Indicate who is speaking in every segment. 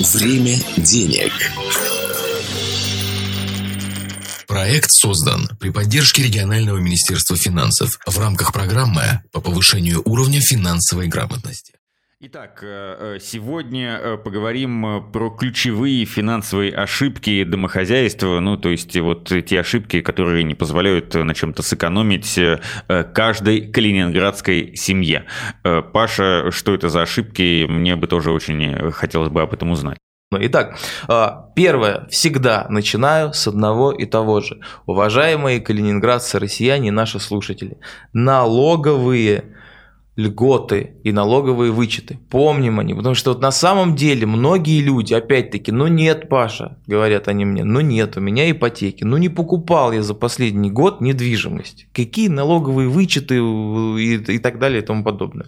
Speaker 1: Время денег. Проект создан при поддержке регионального министерства финансов в рамках программы по повышению уровня финансовой грамотности.
Speaker 2: Итак, э, э, сегодня э, поговорим про ключевые финансовые ошибки домохозяйства, ну, то есть вот те ошибки, которые не позволяют на чем-то сэкономить каждой калининградской семье. Паша, что это за ошибки? Мне бы тоже очень хотелось бы об этом узнать.
Speaker 3: Ну, итак, первое, всегда начинаю с одного и того же. Уважаемые калининградцы, россияне, наши слушатели, налоговые льготы и налоговые вычеты. Помним они, потому что вот на самом деле многие люди, опять-таки, ну нет, Паша, говорят они мне, ну нет, у меня ипотеки, ну не покупал я за последний год недвижимость. Какие налоговые вычеты и, и так далее и тому подобное.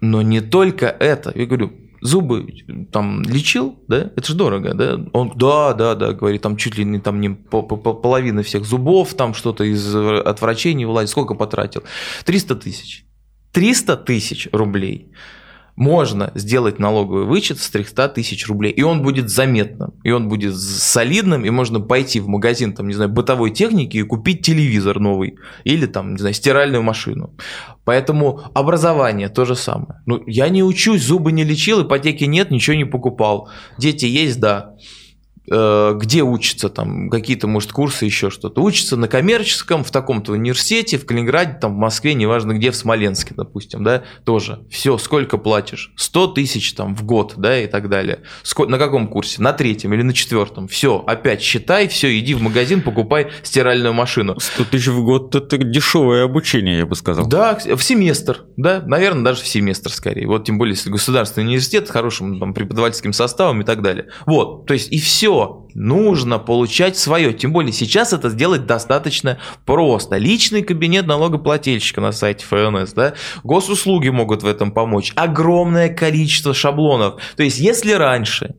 Speaker 3: Но не только это. Я говорю, зубы там лечил, да, это же дорого, да, он, да, да, да, говорит, там чуть ли не там не по, по, половина всех зубов, там что-то из от врачей не вылазит, сколько потратил? 300 тысяч. 300 тысяч рублей можно сделать налоговый вычет с 300 тысяч рублей, и он будет заметным, и он будет солидным, и можно пойти в магазин, там, не знаю, бытовой техники и купить телевизор новый, или там, не знаю, стиральную машину. Поэтому образование то же самое. Ну, я не учусь, зубы не лечил, ипотеки нет, ничего не покупал. Дети есть, да. Э, где учатся там какие-то, может, курсы, еще что-то. Учатся на коммерческом, в таком-то университете, в Калининграде, там, в Москве, неважно где, в Смоленске, допустим, да, тоже. Все, сколько платишь? 100 тысяч там в год, да, и так далее. Сколько, на каком курсе? На третьем или на четвертом? Все, опять считай, все, иди в магазин, покупай стиральную машину.
Speaker 2: 100 тысяч в год – это дешевое обучение, я бы сказал.
Speaker 3: Да, в семестр, да, наверное, даже в семестр скорее. Вот тем более, если государственный университет с хорошим там, преподавательским составом и так далее. Вот, то есть и все нужно получать свое. Тем более сейчас это сделать достаточно просто. Личный кабинет налогоплательщика на сайте ФНС, да, госуслуги могут в этом помочь. Огромное количество шаблонов. То есть если раньше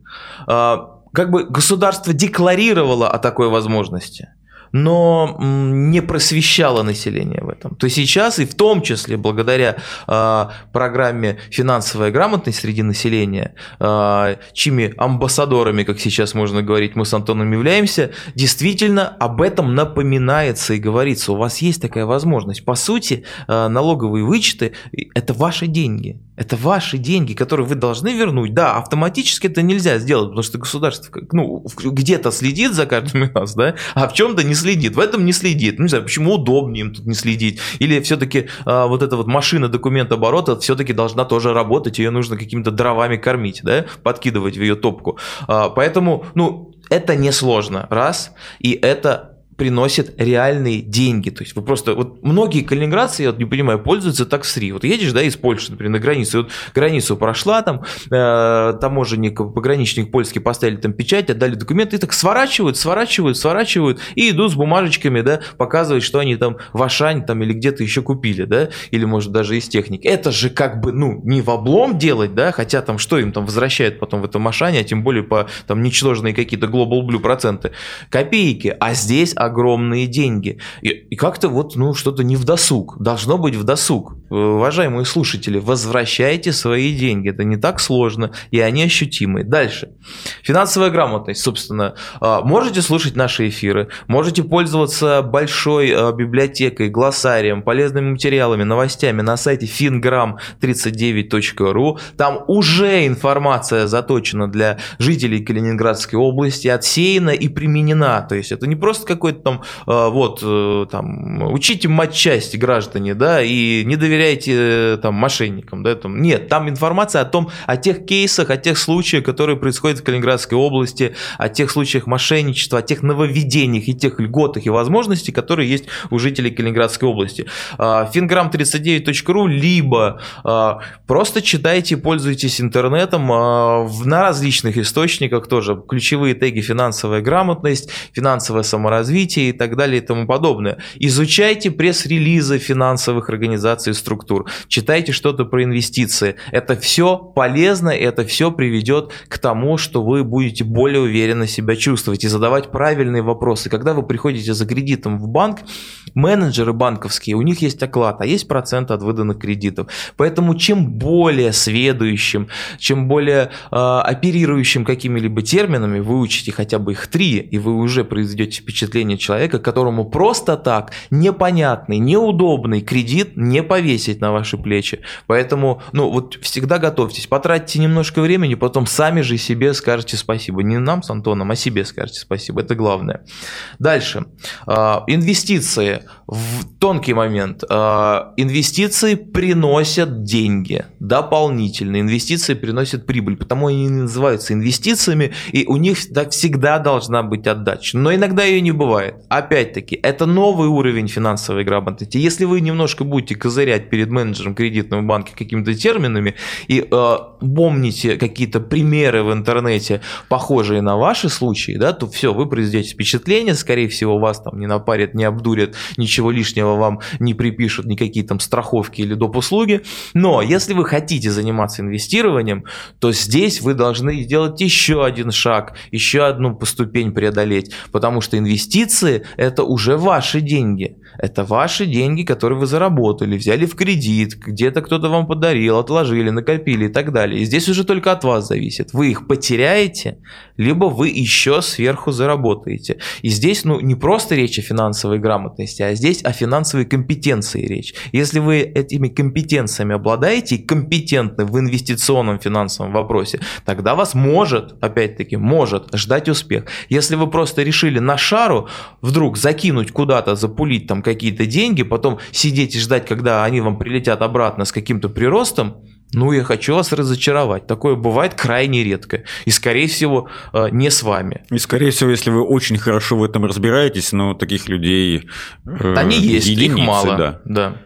Speaker 3: э, как бы государство декларировало о такой возможности, но не просвещало население в этом. То сейчас и в том числе благодаря э, программе «Финансовая грамотность» среди населения, э, чьими амбассадорами, как сейчас можно говорить, мы с Антоном являемся, действительно об этом напоминается и говорится. У вас есть такая возможность. По сути, э, налоговые вычеты – это ваши деньги. Это ваши деньги, которые вы должны вернуть. Да, автоматически это нельзя сделать, потому что государство ну, где-то следит за каждым из нас, да, а в чем-то не следит. В этом не следит. Ну, не знаю, почему удобнее им тут не следить. Или все-таки а, вот эта вот машина документооборота все-таки должна тоже работать, ее нужно какими-то дровами кормить, да, подкидывать в ее топку. А, поэтому, ну, это несложно, раз, и это приносит реальные деньги. То есть вы просто, вот многие калининградцы, я вот не понимаю, пользуются таксри. Вот едешь, да, из Польши, например, на границу, вот границу прошла, там э, таможенник, пограничник польский поставили там печать, отдали документы, и так сворачивают, сворачивают, сворачивают, и идут с бумажечками, да, показывать, что они там в Ашань там или где-то еще купили, да, или может даже из техники. Это же как бы, ну, не в облом делать, да, хотя там что им там возвращают потом в этом Ашане, а тем более по там ничтожные какие-то Global Blue проценты, копейки, а здесь огромные деньги. И, и как-то вот, ну, что-то не в досуг. Должно быть в досуг. Уважаемые слушатели, возвращайте свои деньги. Это не так сложно, и они ощутимы. Дальше. Финансовая грамотность, собственно. А, можете слушать наши эфиры, можете пользоваться большой а, библиотекой, глоссарием, полезными материалами, новостями на сайте fingram39.ru. Там уже информация заточена для жителей Калининградской области, отсеяна и применена. То есть это не просто какой-то там, а, вот, э, там, учите матчасть граждане, да, и не доверяйте доверяете э, там мошенникам, да, там, нет, там информация о том, о тех кейсах, о тех случаях, которые происходят в Калининградской области, о тех случаях мошенничества, о тех нововведениях и тех льготах и возможностей, которые есть у жителей Калининградской области. Fingram39.ru, либо а, просто читайте, пользуйтесь интернетом а, на различных источниках тоже, ключевые теги финансовая грамотность, финансовое саморазвитие, и так далее и тому подобное. Изучайте пресс-релизы финансовых организаций структур, читайте что-то про инвестиции. Это все полезно, это все приведет к тому, что вы будете более уверенно себя чувствовать и задавать правильные вопросы. Когда вы приходите за кредитом в банк, менеджеры банковские, у них есть оклад, а есть процент от выданных кредитов. Поэтому чем более сведущим, чем более э, оперирующим какими-либо терминами, вы учите хотя бы их три, и вы уже произведете впечатление человека, которому просто так непонятный, неудобный кредит не повесить на ваши плечи. Поэтому, ну вот всегда готовьтесь, потратьте немножко времени, потом сами же себе скажете спасибо. Не нам с Антоном, а себе скажете спасибо. Это главное. Дальше. А, инвестиции. В тонкий момент. А, инвестиции приносят деньги дополнительно. Инвестиции приносят прибыль, потому они называются инвестициями, и у них всегда должна быть отдача. Но иногда ее не бывает. Опять-таки, это новый уровень финансовой грамотности. Если вы немножко будете козырять перед менеджером кредитного банка какими-то терминами и э, помните какие-то примеры в интернете, похожие на ваши случаи, да, то все, вы произведете впечатление, скорее всего, вас там не напарят, не обдурят, ничего лишнего вам не припишут, никакие там страховки или доп. услуги. Но если вы хотите заниматься инвестированием, то здесь вы должны сделать еще один шаг, еще одну ступень преодолеть, потому что инвестиции – это уже ваши деньги. Это ваши деньги, которые вы заработали, взяли в кредит, где-то кто-то вам подарил, отложили, накопили и так далее. И здесь уже только от вас зависит. Вы их потеряете, либо вы еще сверху заработаете. И здесь ну, не просто речь о финансовой грамотности, а здесь о финансовой компетенции речь. Если вы этими компетенциями обладаете и компетентны в инвестиционном финансовом вопросе, тогда вас может, опять-таки, может ждать успех. Если вы просто решили на шару вдруг закинуть куда-то, запулить там какие-то деньги, потом сидеть и ждать, когда они вам прилетят обратно с каким-то приростом, ну, я хочу вас разочаровать. Такое бывает крайне редко. И, скорее всего, э, не с вами.
Speaker 2: И, скорее всего, если вы очень хорошо в этом разбираетесь, но таких людей...
Speaker 3: Э, Они есть, единицы, их мало. Да. да.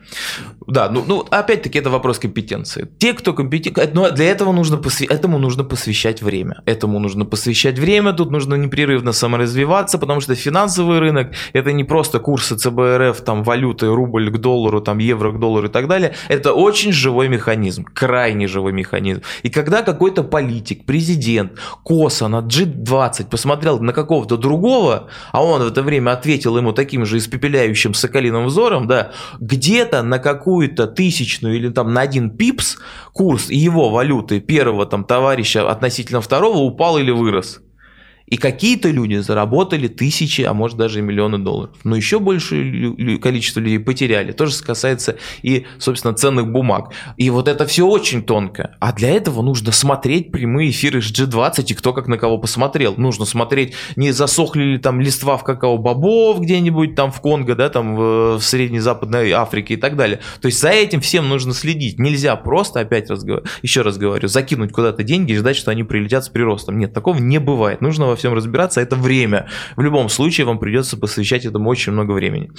Speaker 3: Да, ну, ну опять-таки это вопрос компетенции. Те, кто компетентны, но для этого нужно посвя... этому нужно посвящать время. Этому нужно посвящать время, тут нужно непрерывно саморазвиваться, потому что финансовый рынок это не просто курсы ЦБРФ, там валюты, рубль к доллару, там евро к доллару и так далее. Это очень живой механизм, крайне живой механизм. И когда какой-то политик, президент, косо на G20 посмотрел на какого-то другого, а он в это время ответил ему таким же испепеляющим соколиным взором, да, где-то на какую-то тысячную или там на один пипс курс его валюты первого там товарища относительно второго упал или вырос. И какие-то люди заработали тысячи, а может даже и миллионы долларов. Но еще большее количество людей потеряли. То же касается и, собственно, ценных бумаг. И вот это все очень тонко. А для этого нужно смотреть прямые эфиры с G20 и кто как на кого посмотрел. Нужно смотреть, не засохли ли там листва в какао-бобов где-нибудь там в Конго, да, там в, в Средней Западной Африке и так далее. То есть за этим всем нужно следить. Нельзя просто, опять раз еще раз говорю, закинуть куда-то деньги и ждать, что они прилетят с приростом. Нет, такого не бывает. Нужно во всем разбираться, это время. В любом случае вам придется посвящать этому очень много времени.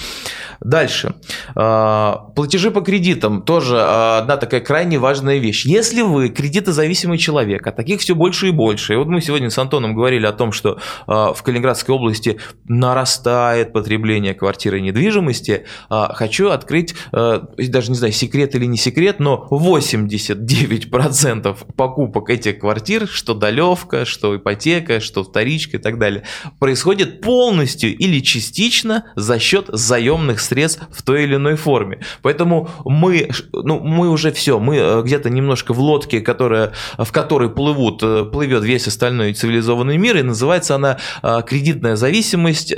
Speaker 3: Дальше. А, платежи по кредитам тоже а, одна такая крайне важная вещь. Если вы кредитозависимый человек, а таких все больше и больше, и вот мы сегодня с Антоном говорили о том, что а, в Калининградской области нарастает потребление квартиры и недвижимости, хочу открыть, даже не знаю, секрет или не секрет, но 89% покупок этих квартир, что долевка, что ипотека, что вторичка, вторичка и так далее, происходит полностью или частично за счет заемных средств в той или иной форме. Поэтому мы, ну, мы уже все, мы э, где-то немножко в лодке, которая, в которой плывут, э, плывет весь остальной цивилизованный мир, и называется она э, кредитная зависимость,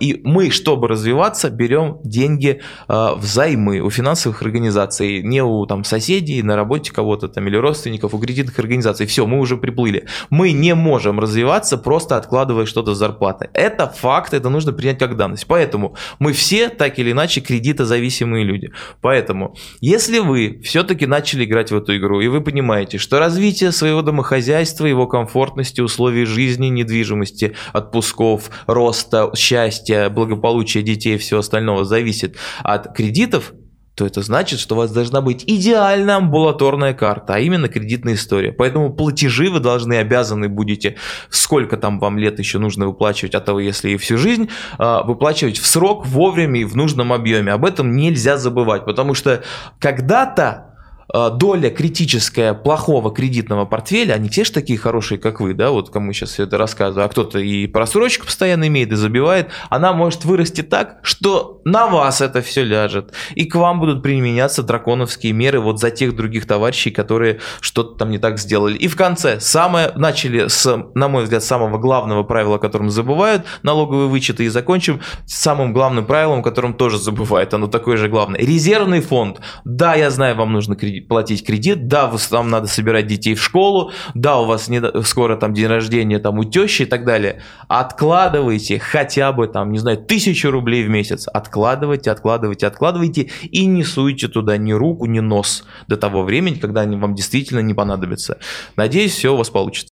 Speaker 3: и мы, чтобы развиваться, берем деньги взаймы у финансовых организаций, не у там соседей, на работе кого-то там или родственников, у кредитных организаций. Все, мы уже приплыли. Мы не можем развиваться просто откладывая что-то с зарплаты. Это факт, это нужно принять как данность. Поэтому мы все так или иначе кредитозависимые люди. Поэтому, если вы все-таки начали играть в эту игру, и вы понимаете, что развитие своего домохозяйства, его комфортности, условий жизни, недвижимости, отпусков, роста, счастья, благополучия детей и всего остального зависит от кредитов, то это значит, что у вас должна быть идеальная амбулаторная карта, а именно кредитная история. Поэтому платежи вы должны, обязаны будете, сколько там вам лет еще нужно выплачивать, а того, если и всю жизнь, а, выплачивать в срок, вовремя и в нужном объеме. Об этом нельзя забывать, потому что когда-то доля критическая плохого кредитного портфеля, они все же такие хорошие, как вы, да, вот кому сейчас это рассказываю, а кто-то и просрочку постоянно имеет и забивает, она может вырасти так, что на вас это все ляжет, и к вам будут применяться драконовские меры вот за тех других товарищей, которые что-то там не так сделали. И в конце, самое, начали с, на мой взгляд, самого главного правила, о котором забывают, налоговые вычеты, и закончим самым главным правилом, которым тоже забывают, оно такое же главное. Резервный фонд. Да, я знаю, вам нужно кредит платить кредит, да, вам надо собирать детей в школу, да, у вас не, скоро там день рождения там у тещи и так далее. Откладывайте хотя бы там, не знаю, тысячу рублей в месяц. Откладывайте, откладывайте, откладывайте и не суйте туда ни руку, ни нос до того времени, когда они вам действительно не понадобятся. Надеюсь, все у вас получится.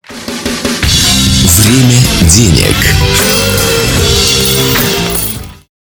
Speaker 1: Время денег.